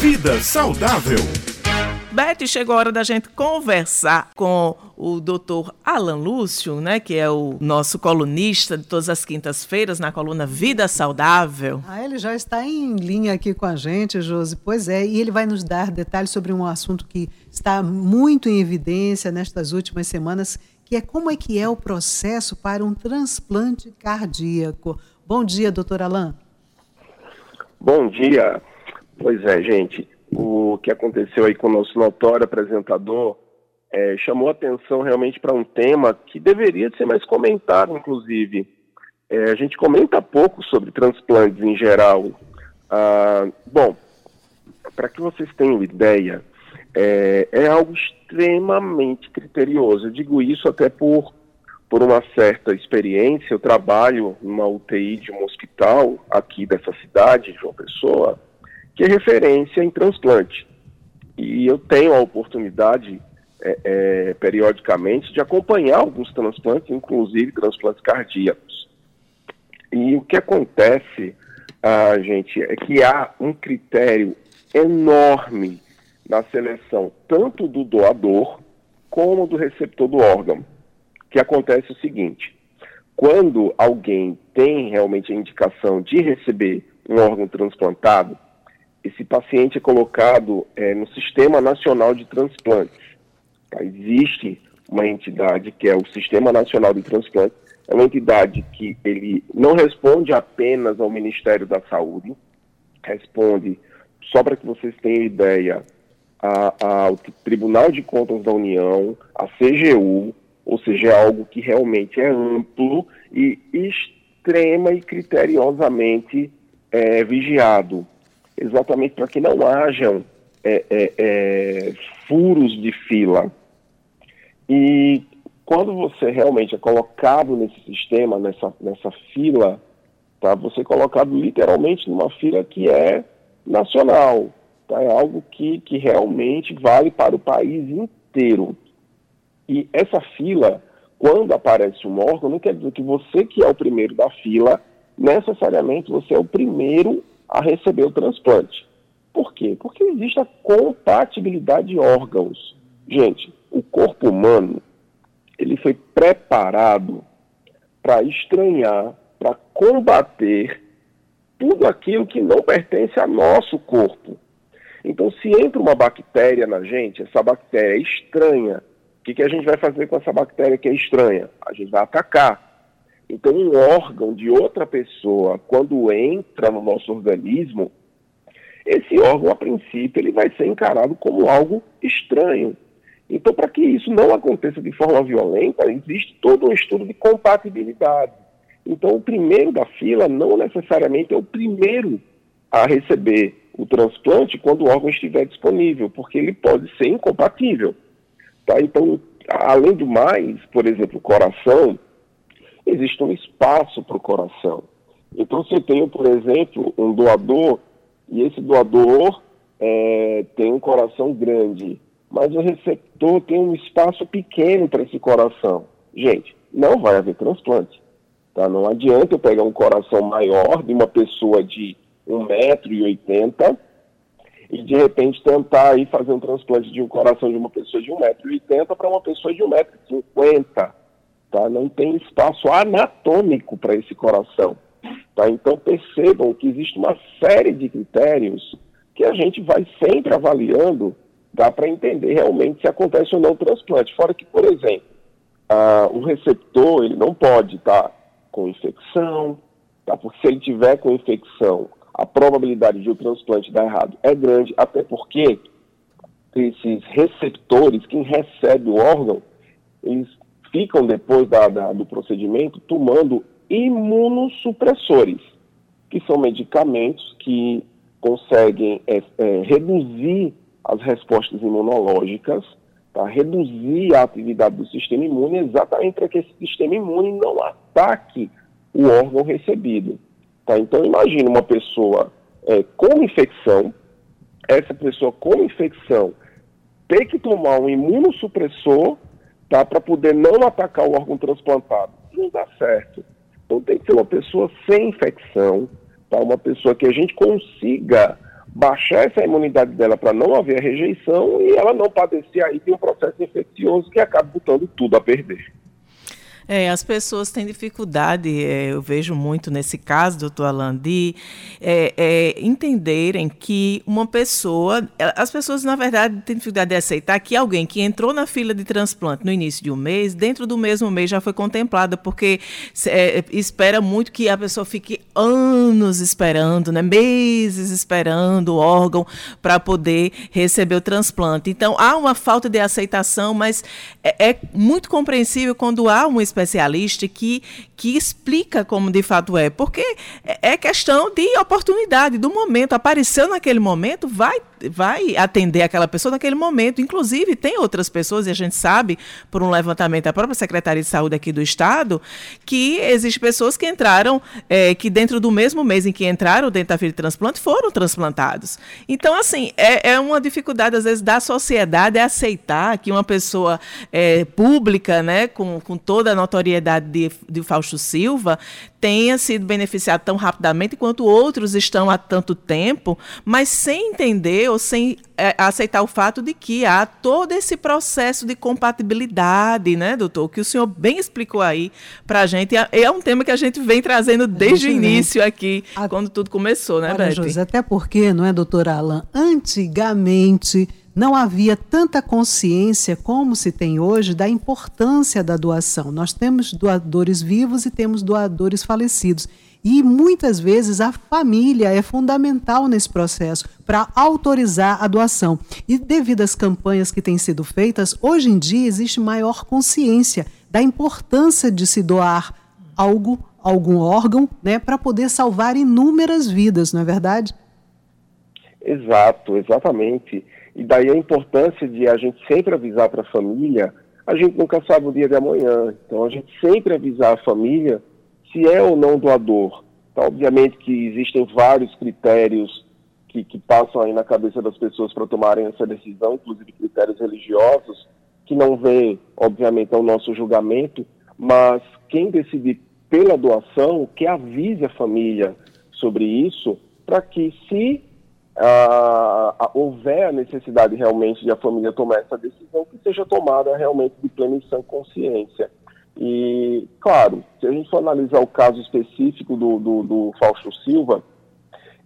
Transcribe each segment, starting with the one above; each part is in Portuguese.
Vida saudável. Beth, chegou a hora da gente conversar com o doutor Alan Lúcio, né, que é o nosso colunista de todas as quintas-feiras na coluna Vida Saudável. Ah, ele já está em linha aqui com a gente, Josi. Pois é, e ele vai nos dar detalhes sobre um assunto que está muito em evidência nestas últimas semanas, que é como é que é o processo para um transplante cardíaco. Bom dia, doutor Alan. Bom dia. Pois é, gente o que aconteceu aí com o nosso notório apresentador é, chamou atenção realmente para um tema que deveria ser mais comentado, inclusive. É, a gente comenta pouco sobre transplantes em geral. Ah, bom, para que vocês tenham ideia, é, é, algo extremamente criterioso. Eu digo isso até por, por uma certa experiência. Eu trabalho numa UTI de um hospital aqui dessa cidade, João Pessoa, que é referência em transplante. E eu tenho a oportunidade, é, é, periodicamente, de acompanhar alguns transplantes, inclusive transplantes cardíacos. E o que acontece, ah, gente, é que há um critério enorme na seleção, tanto do doador como do receptor do órgão. Que acontece o seguinte: quando alguém tem realmente a indicação de receber um órgão transplantado, esse paciente é colocado é, no Sistema Nacional de Transplantes. Tá? Existe uma entidade que é o Sistema Nacional de Transplantes, é uma entidade que ele não responde apenas ao Ministério da Saúde, responde, só para que vocês tenham ideia, a, ao Tribunal de Contas da União, a CGU, ou seja, é algo que realmente é amplo e extrema e criteriosamente é, vigiado exatamente para que não hajam é, é, é, furos de fila. E quando você realmente é colocado nesse sistema, nessa, nessa fila, tá, você é colocado literalmente numa fila que é nacional. Tá, é algo que, que realmente vale para o país inteiro. E essa fila, quando aparece um órgão, não quer dizer que você que é o primeiro da fila, necessariamente você é o primeiro a receber o transplante. Por quê? Porque existe a compatibilidade de órgãos. Gente, o corpo humano ele foi preparado para estranhar, para combater tudo aquilo que não pertence ao nosso corpo. Então, se entra uma bactéria na gente, essa bactéria é estranha, o que, que a gente vai fazer com essa bactéria que é estranha? A gente vai atacar. Então, um órgão de outra pessoa, quando entra no nosso organismo, esse órgão, a princípio, ele vai ser encarado como algo estranho. Então, para que isso não aconteça de forma violenta, existe todo um estudo de compatibilidade. Então, o primeiro da fila não necessariamente é o primeiro a receber o transplante quando o órgão estiver disponível, porque ele pode ser incompatível. Tá? Então, além do mais, por exemplo, o coração, existe um espaço para o coração. Então, se eu tenho, por exemplo, um doador, e esse doador é, tem um coração grande, mas o receptor tem um espaço pequeno para esse coração. Gente, não vai haver transplante. Tá? Não adianta eu pegar um coração maior de uma pessoa de 1,80m e de repente tentar aí fazer um transplante de um coração de uma pessoa de 1,80m para uma pessoa de 1,50m tá? Não tem espaço anatômico para esse coração, tá? Então percebam que existe uma série de critérios que a gente vai sempre avaliando, dá para entender realmente se acontece ou não o transplante. Fora que, por exemplo, o receptor ele não pode estar tá com infecção, tá? Porque se ele tiver com infecção, a probabilidade de o transplante dar errado é grande, até porque esses receptores, quem recebe o órgão, eles ficam depois da, da, do procedimento tomando imunossupressores, que são medicamentos que conseguem é, é, reduzir as respostas imunológicas, tá? reduzir a atividade do sistema imune, exatamente para que esse sistema imune não ataque o órgão recebido. Tá? Então, imagine uma pessoa é, com infecção, essa pessoa com infecção ter que tomar um imunossupressor tá? Para poder não atacar o órgão transplantado. Não dá certo. Então tem que ser uma pessoa sem infecção, tá? Uma pessoa que a gente consiga baixar essa imunidade dela para não haver rejeição e ela não padecer aí de um processo infeccioso que acaba botando tudo a perder. É, as pessoas têm dificuldade, é, eu vejo muito nesse caso, doutor Alain, de é, é, entenderem que uma pessoa. As pessoas, na verdade, têm dificuldade de aceitar que alguém que entrou na fila de transplante no início de um mês, dentro do mesmo mês já foi contemplada, porque é, espera muito que a pessoa fique anos esperando, né, meses esperando o órgão para poder receber o transplante. Então, há uma falta de aceitação, mas é, é muito compreensível quando há uma experiência especialista que, que explica como de fato é. Porque é, é questão de oportunidade, do momento. Apareceu naquele momento, vai, vai atender aquela pessoa naquele momento. Inclusive, tem outras pessoas, e a gente sabe, por um levantamento da própria Secretaria de Saúde aqui do Estado, que existem pessoas que entraram, é, que dentro do mesmo mês em que entraram dentro da fila de transplante, foram transplantados. Então, assim, é, é uma dificuldade, às vezes, da sociedade aceitar que uma pessoa é, pública, né, com, com toda a notoriedade de, de Fausto Silva tenha sido beneficiado tão rapidamente quanto outros estão há tanto tempo, mas sem entender ou sem é, aceitar o fato de que há todo esse processo de compatibilidade, né, doutor? Que o senhor bem explicou aí para a gente. É um tema que a gente vem trazendo desde o início aqui, a... quando tudo começou, né, Olha, José, até porque, não é, doutora Alan? Antigamente não havia tanta consciência como se tem hoje da importância da doação. Nós temos doadores vivos e temos doadores falecidos. E muitas vezes a família é fundamental nesse processo para autorizar a doação. E devido às campanhas que têm sido feitas, hoje em dia existe maior consciência da importância de se doar algo, algum órgão, né, para poder salvar inúmeras vidas, não é verdade? Exato, exatamente. E daí a importância de a gente sempre avisar para a família, a gente nunca sabe o dia de amanhã. Então a gente sempre avisar a família se é ou não doador. Então, obviamente que existem vários critérios que, que passam aí na cabeça das pessoas para tomarem essa decisão, inclusive critérios religiosos, que não vê, obviamente, ao nosso julgamento, mas quem decidir pela doação, que avise a família sobre isso, para que se ah, houver a necessidade realmente de a família tomar essa decisão, que seja tomada realmente de plena e sã consciência. E, claro, se a gente for analisar o caso específico do, do, do Fausto Silva,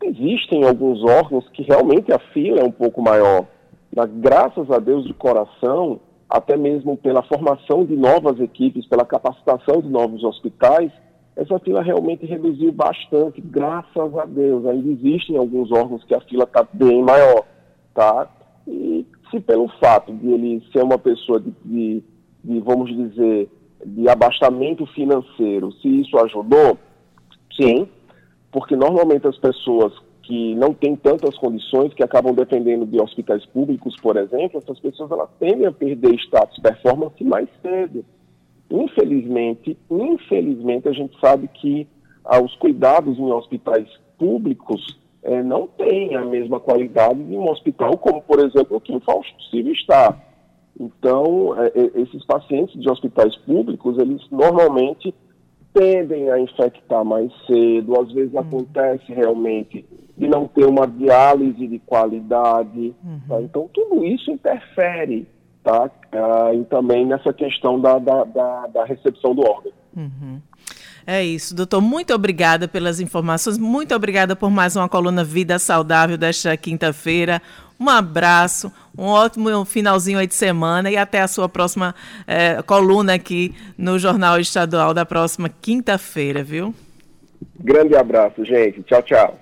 existem alguns órgãos que realmente a fila é um pouco maior. Mas, graças a Deus, de coração, até mesmo pela formação de novas equipes, pela capacitação de novos hospitais, essa fila realmente reduziu bastante, graças a Deus. Ainda existem alguns órgãos que a fila está bem maior, tá? E se pelo fato de ele ser uma pessoa de, de, de, vamos dizer, de abastamento financeiro, se isso ajudou, sim, porque normalmente as pessoas que não têm tantas condições, que acabam dependendo de hospitais públicos, por exemplo, essas pessoas elas tendem a perder status performance mais cedo. Infelizmente, infelizmente, a gente sabe que ah, os cuidados em hospitais públicos eh, não têm a mesma qualidade de um hospital como, por exemplo, o que o Fausto Silva está. Então, eh, eh, esses pacientes de hospitais públicos, eles normalmente tendem a infectar mais cedo, às vezes hum. acontece realmente de não ter uma diálise de qualidade. Uhum. Tá? Então, tudo isso interfere tá? Ah, e também nessa questão da, da, da, da recepção do órgão. Uhum. É isso, doutor. Muito obrigada pelas informações. Muito obrigada por mais uma coluna Vida Saudável desta quinta-feira. Um abraço, um ótimo finalzinho aí de semana e até a sua próxima é, coluna aqui no Jornal Estadual da próxima quinta-feira, viu? Grande abraço, gente. Tchau, tchau.